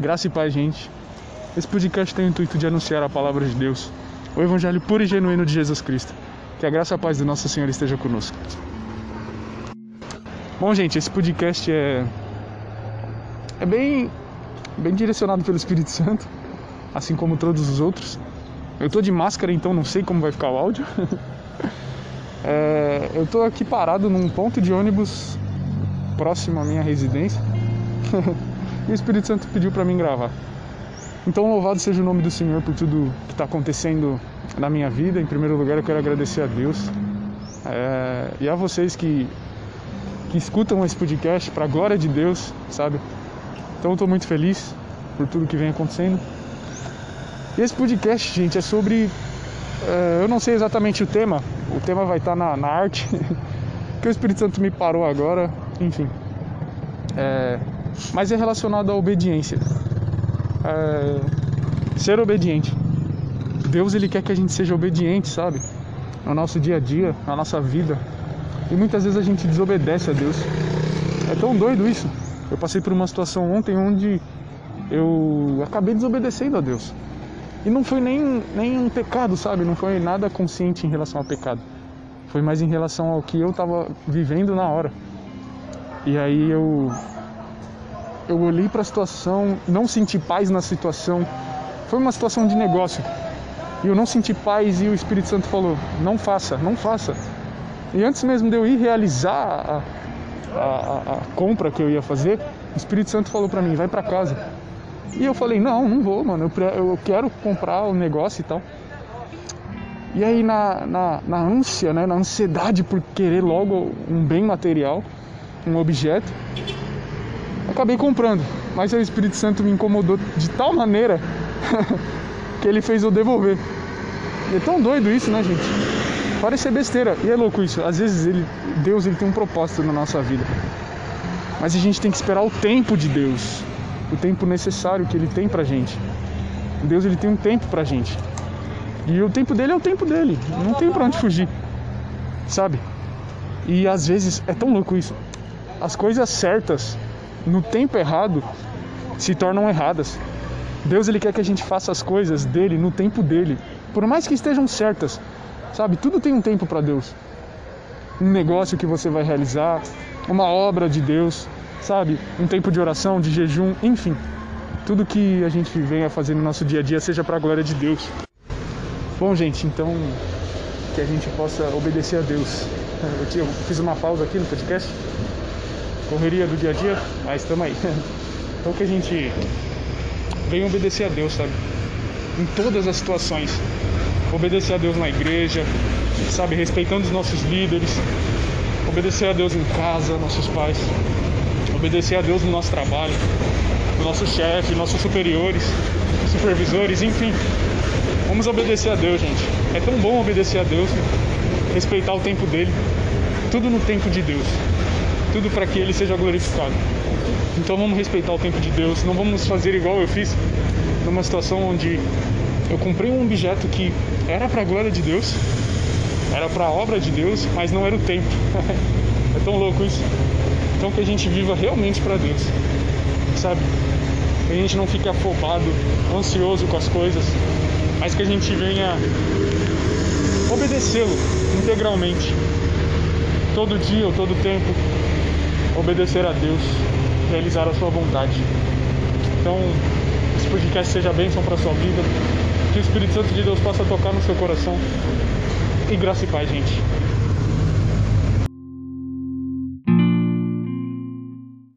Graça e paz, gente. Esse podcast tem o intuito de anunciar a palavra de Deus, o evangelho puro e genuíno de Jesus Cristo. Que a graça e a paz do nosso Senhor esteja conosco. Bom, gente, esse podcast é é bem bem direcionado pelo Espírito Santo, assim como todos os outros. Eu tô de máscara, então não sei como vai ficar o áudio. é, eu tô aqui parado num ponto de ônibus próximo à minha residência. e o Espírito Santo pediu para mim gravar. Então, louvado seja o nome do Senhor por tudo que está acontecendo na minha vida. Em primeiro lugar, eu quero agradecer a Deus é, e a vocês que, que escutam esse podcast, para a glória de Deus, sabe? Então, eu estou muito feliz por tudo que vem acontecendo. E esse podcast, gente, é sobre. É, eu não sei exatamente o tema, o tema vai estar tá na, na arte, que o Espírito Santo me parou agora, enfim. É, mas é relacionado à obediência. É, ser obediente. Deus ele quer que a gente seja obediente, sabe? No nosso dia a dia, na nossa vida. E muitas vezes a gente desobedece a Deus. É tão doido isso. Eu passei por uma situação ontem onde eu acabei desobedecendo a Deus. E não foi nem, nem um pecado, sabe? Não foi nada consciente em relação ao pecado. Foi mais em relação ao que eu estava vivendo na hora. E aí eu eu olhei para a situação, não senti paz na situação. Foi uma situação de negócio. E eu não senti paz e o Espírito Santo falou: "Não faça, não faça". E antes mesmo de eu ir realizar a, a, a compra que eu ia fazer, o Espírito Santo falou para mim: "Vai para casa". E eu falei: "Não, não vou, mano. Eu, eu quero comprar o negócio e tal". E aí na, na, na ânsia, né, na ansiedade por querer logo um bem material, um objeto, acabei comprando. Mas o Espírito Santo me incomodou de tal maneira que ele fez eu devolver. E é tão doido isso, né, gente? Parece ser besteira. E é louco isso. Às vezes ele, Deus ele tem um propósito na nossa vida. Mas a gente tem que esperar o tempo de Deus. O tempo necessário que ele tem pra gente. Deus ele tem um tempo pra gente. E o tempo dele é o tempo dele. Não tem pra onde fugir. Sabe? E às vezes é tão louco isso. As coisas certas no tempo errado se tornam erradas. Deus ele quer que a gente faça as coisas dele no tempo dele, por mais que estejam certas. Sabe? Tudo tem um tempo para Deus. Um negócio que você vai realizar, uma obra de Deus, sabe? Um tempo de oração, de jejum, enfim. Tudo que a gente venha fazer no nosso dia a dia seja para a glória de Deus. Bom, gente, então que a gente possa obedecer a Deus. Eu fiz uma pausa aqui no podcast correria do dia a dia, mas estamos aí. Então que a gente venha obedecer a Deus, sabe? Em todas as situações. Obedecer a Deus na igreja, sabe? Respeitando os nossos líderes. Obedecer a Deus em casa, nossos pais. Obedecer a Deus no nosso trabalho, no nosso chefe, nossos superiores, supervisores, enfim. Vamos obedecer a Deus, gente. É tão bom obedecer a Deus, respeitar o tempo dele. Tudo no tempo de Deus tudo para que ele seja glorificado. Então vamos respeitar o tempo de Deus, não vamos fazer igual eu fiz numa situação onde eu comprei um objeto que era para a glória de Deus, era para a obra de Deus, mas não era o tempo. é tão louco isso. Então que a gente viva realmente para Deus, sabe? Que a gente não fique afobado, ansioso com as coisas, mas que a gente venha obedecê-lo integralmente, todo dia ou todo tempo, obedecer a Deus, realizar a sua vontade. Então, esse podcast seja bênção para a sua vida, que o Espírito Santo de Deus possa tocar no seu coração. E graça e paz, gente.